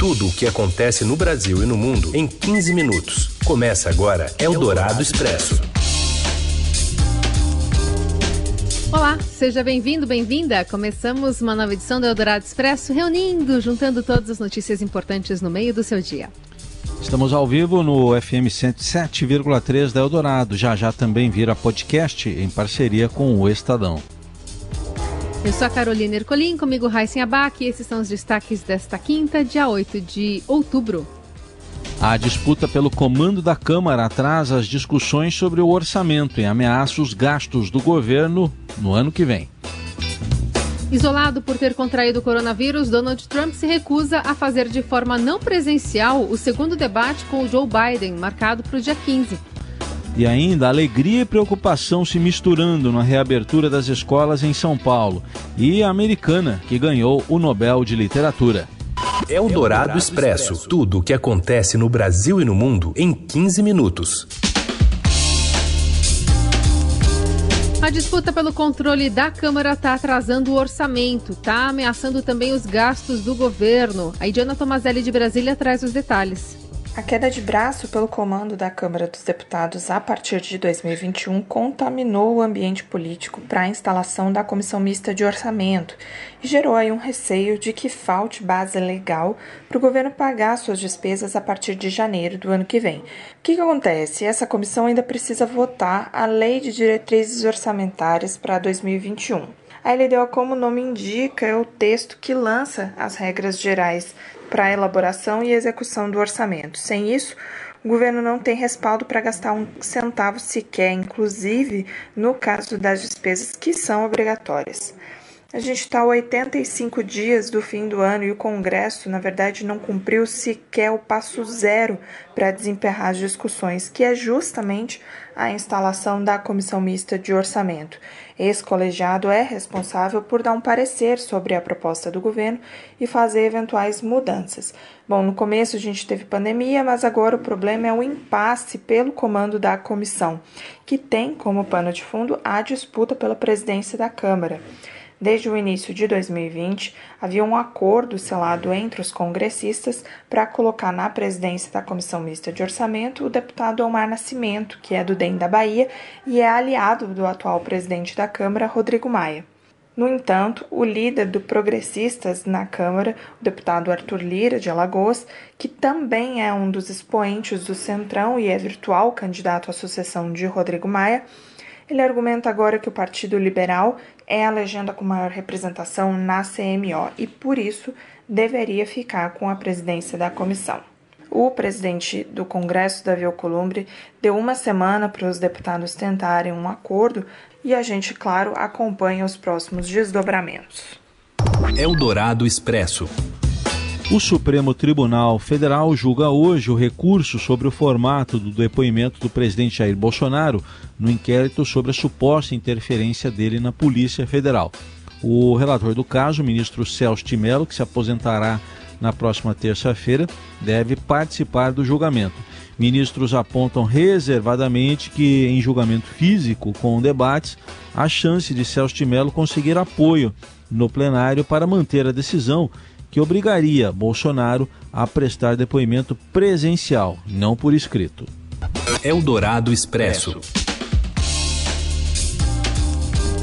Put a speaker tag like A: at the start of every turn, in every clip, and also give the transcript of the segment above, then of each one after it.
A: Tudo o que acontece no Brasil e no mundo em 15 minutos. Começa agora Eldorado Expresso.
B: Olá, seja bem-vindo, bem-vinda. Começamos uma nova edição do Eldorado Expresso, reunindo, juntando todas as notícias importantes no meio do seu dia.
C: Estamos ao vivo no FM 107,3 da Eldorado. Já já também vira podcast em parceria com o Estadão.
B: Eu sou a Carolina Ercolim, comigo Raíssen Abac e esses são os destaques desta quinta, dia 8 de outubro.
C: A disputa pelo comando da Câmara atrasa as discussões sobre o orçamento e ameaça os gastos do governo no ano que vem.
B: Isolado por ter contraído o coronavírus, Donald Trump se recusa a fazer de forma não presencial o segundo debate com o Joe Biden, marcado para o dia 15.
C: E ainda alegria e preocupação se misturando na reabertura das escolas em São Paulo. E a americana, que ganhou o Nobel de Literatura.
A: É o Dourado Expresso. Tudo o que acontece no Brasil e no mundo em 15 minutos.
B: A disputa pelo controle da Câmara está atrasando o orçamento, está ameaçando também os gastos do governo. A Idiana Tomazelli de Brasília traz os detalhes.
D: A queda de braço pelo comando da Câmara dos Deputados a partir de 2021 contaminou o ambiente político para a instalação da Comissão Mista de Orçamento e gerou aí um receio de que falte base legal para o governo pagar suas despesas a partir de janeiro do ano que vem. O que, que acontece? Essa comissão ainda precisa votar a Lei de Diretrizes Orçamentárias para 2021. A LDO, como o nome indica, é o texto que lança as regras gerais para a elaboração e execução do orçamento. Sem isso, o governo não tem respaldo para gastar um centavo sequer, inclusive no caso das despesas que são obrigatórias. A gente está a 85 dias do fim do ano e o Congresso, na verdade, não cumpriu sequer o passo zero para desemperrar as discussões, que é justamente a instalação da Comissão Mista de Orçamento. Esse colegiado é responsável por dar um parecer sobre a proposta do governo e fazer eventuais mudanças. Bom, no começo a gente teve pandemia, mas agora o problema é o impasse pelo comando da comissão, que tem como pano de fundo a disputa pela presidência da Câmara. Desde o início de 2020, havia um acordo selado entre os congressistas para colocar na presidência da Comissão Mista de Orçamento o deputado Omar Nascimento, que é do DEM da Bahia e é aliado do atual presidente da Câmara, Rodrigo Maia. No entanto, o líder do Progressistas na Câmara, o deputado Arthur Lira, de Alagoas, que também é um dos expoentes do Centrão e é virtual candidato à sucessão de Rodrigo Maia, ele argumenta agora que o Partido Liberal é a legenda com maior representação na CMO e, por isso, deveria ficar com a presidência da comissão. O presidente do Congresso, Davi Alcolumbre, deu uma semana para os deputados tentarem um acordo e a gente, claro, acompanha os próximos desdobramentos.
A: Eldorado Expresso.
C: O Supremo Tribunal Federal julga hoje o recurso sobre o formato do depoimento do presidente Jair Bolsonaro no inquérito sobre a suposta interferência dele na Polícia Federal. O relator do caso, o ministro Celso de Mello, que se aposentará na próxima terça-feira, deve participar do julgamento. Ministros apontam reservadamente que, em julgamento físico com debates, há chance de Celso de Mello conseguir apoio no plenário para manter a decisão que obrigaria Bolsonaro a prestar depoimento presencial, não por escrito.
A: Eldorado Expresso.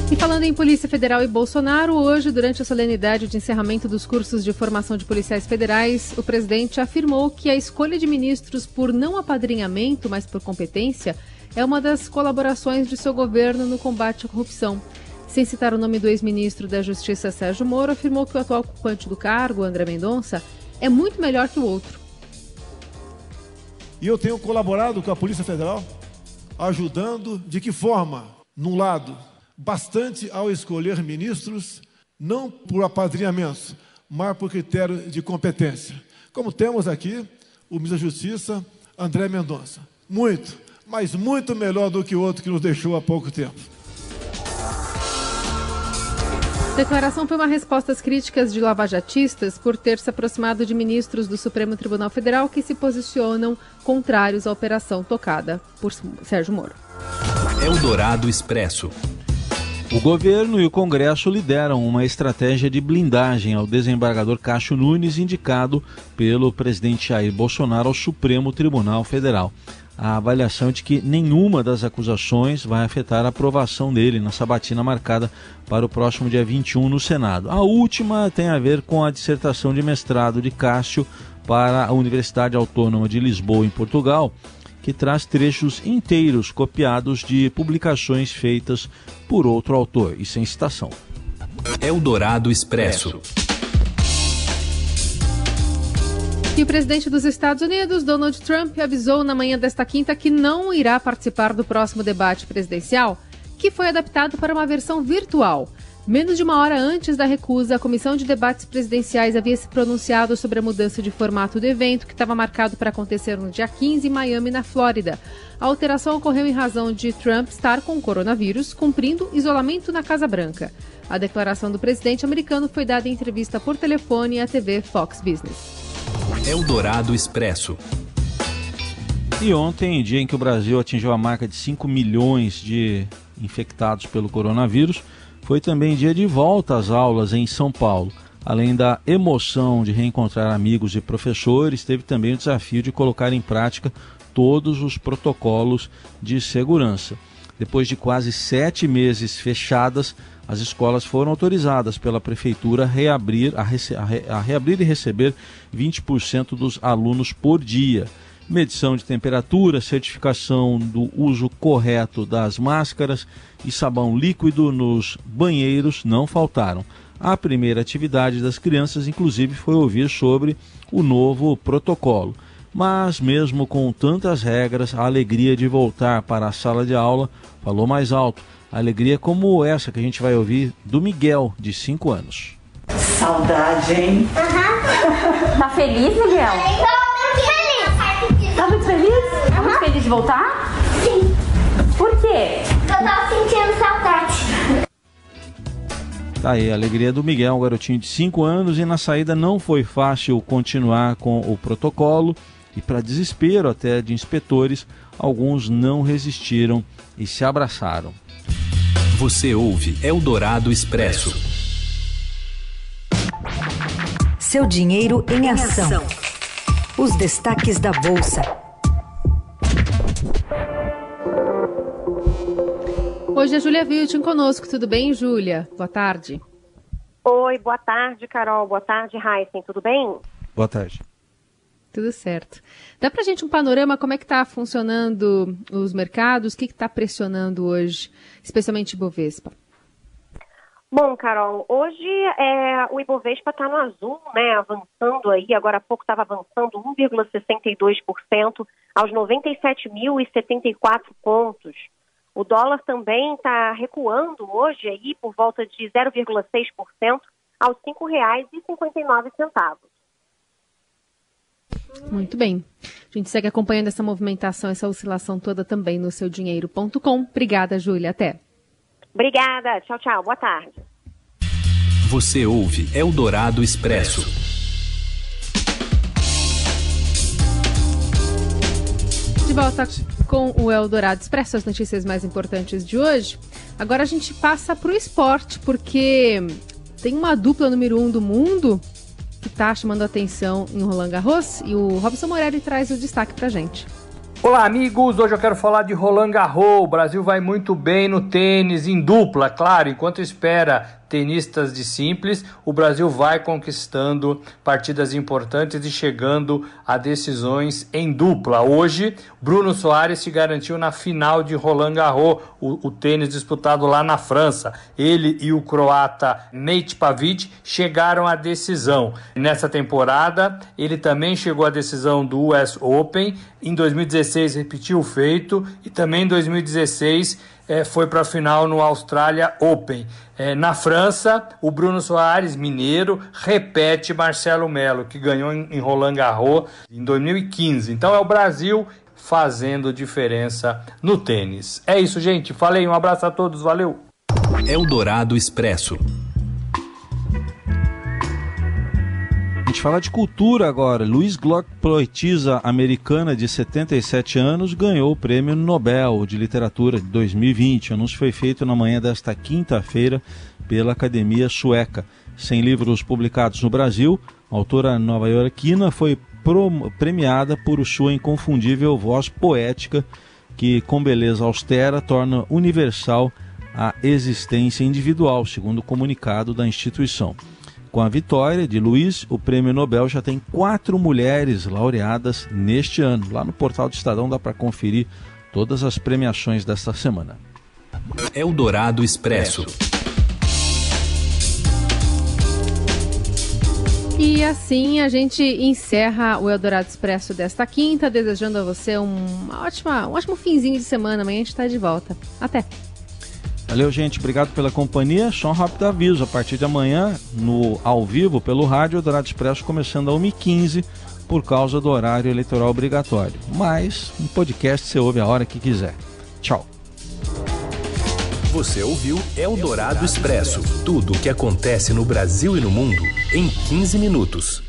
B: E falando em Polícia Federal e Bolsonaro, hoje, durante a solenidade de encerramento dos cursos de formação de policiais federais, o presidente afirmou que a escolha de ministros por não apadrinhamento, mas por competência, é uma das colaborações de seu governo no combate à corrupção. Sem citar o nome do ex-ministro da Justiça Sérgio Moro, afirmou que o atual ocupante do cargo, André Mendonça, é muito melhor que o outro.
E: E eu tenho colaborado com a Polícia Federal, ajudando de que forma? Num lado, bastante ao escolher ministros, não por apadrinhamento, mas por critério de competência. Como temos aqui o ministro da Justiça, André Mendonça. Muito, mas muito melhor do que o outro que nos deixou há pouco tempo.
B: Declaração foi uma resposta às críticas de lavajatistas por ter se aproximado de ministros do Supremo Tribunal Federal que se posicionam contrários à operação tocada por Sérgio Moro.
A: Eldorado Expresso.
C: O governo e o Congresso lideram uma estratégia de blindagem ao desembargador Cássio Nunes, indicado pelo presidente Jair Bolsonaro ao Supremo Tribunal Federal. A avaliação é de que nenhuma das acusações vai afetar a aprovação dele na sabatina marcada para o próximo dia 21 no Senado. A última tem a ver com a dissertação de mestrado de Cássio para a Universidade Autônoma de Lisboa, em Portugal, que traz trechos inteiros copiados de publicações feitas por outro autor e sem citação.
A: Eldorado Expresso.
B: E o presidente dos Estados Unidos, Donald Trump, avisou na manhã desta quinta que não irá participar do próximo debate presidencial, que foi adaptado para uma versão virtual. Menos de uma hora antes da recusa, a Comissão de Debates Presidenciais havia se pronunciado sobre a mudança de formato do evento, que estava marcado para acontecer no dia 15 em Miami, na Flórida. A alteração ocorreu em razão de Trump estar com o coronavírus, cumprindo isolamento na Casa Branca. A declaração do presidente americano foi dada em entrevista por telefone à TV Fox Business.
A: Eldorado Expresso.
C: E ontem, dia em que o Brasil atingiu a marca de 5 milhões de infectados pelo coronavírus, foi também dia de volta às aulas em São Paulo. Além da emoção de reencontrar amigos e professores, teve também o desafio de colocar em prática todos os protocolos de segurança. Depois de quase sete meses fechadas, as escolas foram autorizadas pela prefeitura a reabrir, a, rece a, re a reabrir e receber 20% dos alunos por dia medição de temperatura, certificação do uso correto das máscaras e sabão líquido nos banheiros não faltaram. A primeira atividade das crianças, inclusive, foi ouvir sobre o novo protocolo. Mas, mesmo com tantas regras, a alegria de voltar para a sala de aula falou mais alto. Alegria como essa que a gente vai ouvir do Miguel, de 5 anos.
F: Saudade, hein?
G: Uhum. tá feliz, Miguel? Tá muito feliz? Uhum. Tá muito feliz de voltar?
F: Sim.
G: Por quê?
F: Eu tava sentindo saudade.
C: Tá aí, a alegria do Miguel, um garotinho de 5 anos, e na saída não foi fácil continuar com o protocolo, e para desespero até de inspetores, alguns não resistiram e se abraçaram.
A: Você ouve Eldorado Expresso.
H: Seu dinheiro em ação. Os destaques da Bolsa.
B: Hoje a Júlia Viltin conosco. Tudo bem, Júlia? Boa tarde.
I: Oi, boa tarde, Carol. Boa tarde, Heisen. Tudo bem?
C: Boa tarde.
B: Tudo certo. Dá pra gente um panorama como é que está funcionando os mercados, o que está pressionando hoje, especialmente Ibovespa?
I: Bom, Carol, hoje é, o Ibovespa está no azul, né, avançando aí, agora há pouco estava avançando 1,62% aos 97.074 pontos. O dólar também está recuando hoje aí por volta de 0,6% aos R$ 5,59.
B: Muito bem. A gente segue acompanhando essa movimentação, essa oscilação toda também no seudinheiro.com. Obrigada, Júlia. Até.
I: Obrigada. Tchau, tchau. Boa tarde.
A: Você ouve Eldorado Expresso.
B: De volta com o Eldorado Expresso, as notícias mais importantes de hoje. Agora a gente passa para o esporte, porque tem uma dupla número um do mundo que está chamando atenção em Roland Garros e o Robson Morelli traz o destaque para gente.
J: Olá, amigos! Hoje eu quero falar de Roland Garros. O Brasil vai muito bem no tênis, em dupla, claro, enquanto espera tenistas de simples, o Brasil vai conquistando partidas importantes e chegando a decisões em dupla. Hoje, Bruno Soares se garantiu na final de Roland Garros, o, o tênis disputado lá na França. Ele e o croata Nate Pavic chegaram à decisão. Nessa temporada, ele também chegou à decisão do US Open. Em 2016 repetiu o feito e também em 2016 é, foi para a final no Australia Open. É, na França, o Bruno Soares, mineiro, repete Marcelo Melo, que ganhou em, em Roland Garros em 2015. Então é o Brasil fazendo diferença no tênis. É isso, gente. Falei, um abraço a todos, valeu.
A: Eldorado Expresso.
C: Gente, falar de cultura agora. Luiz Glock, poetisa americana de 77 anos, ganhou o Prêmio Nobel de Literatura de 2020. O anúncio foi feito na manhã desta quinta-feira pela Academia Sueca. Sem livros publicados no Brasil, a autora nova-iorquina foi premiada por sua inconfundível voz poética, que, com beleza austera, torna universal a existência individual, segundo o comunicado da instituição. Com a vitória de Luiz, o prêmio Nobel já tem quatro mulheres laureadas neste ano. Lá no portal do Estadão dá para conferir todas as premiações desta semana.
A: Eldorado Expresso.
B: E assim a gente encerra o Eldorado Expresso desta quinta, desejando a você um, ótima, um ótimo finzinho de semana. Amanhã a gente está de volta. Até!
C: Valeu, gente. Obrigado pela companhia. Só um rápido aviso. A partir de amanhã, no ao vivo, pelo rádio, Dourado Expresso começando a 1h15 por causa do horário eleitoral obrigatório. Mas, em podcast você ouve a hora que quiser. Tchau.
A: Você ouviu Eldorado Expresso tudo o que acontece no Brasil e no mundo em 15 minutos.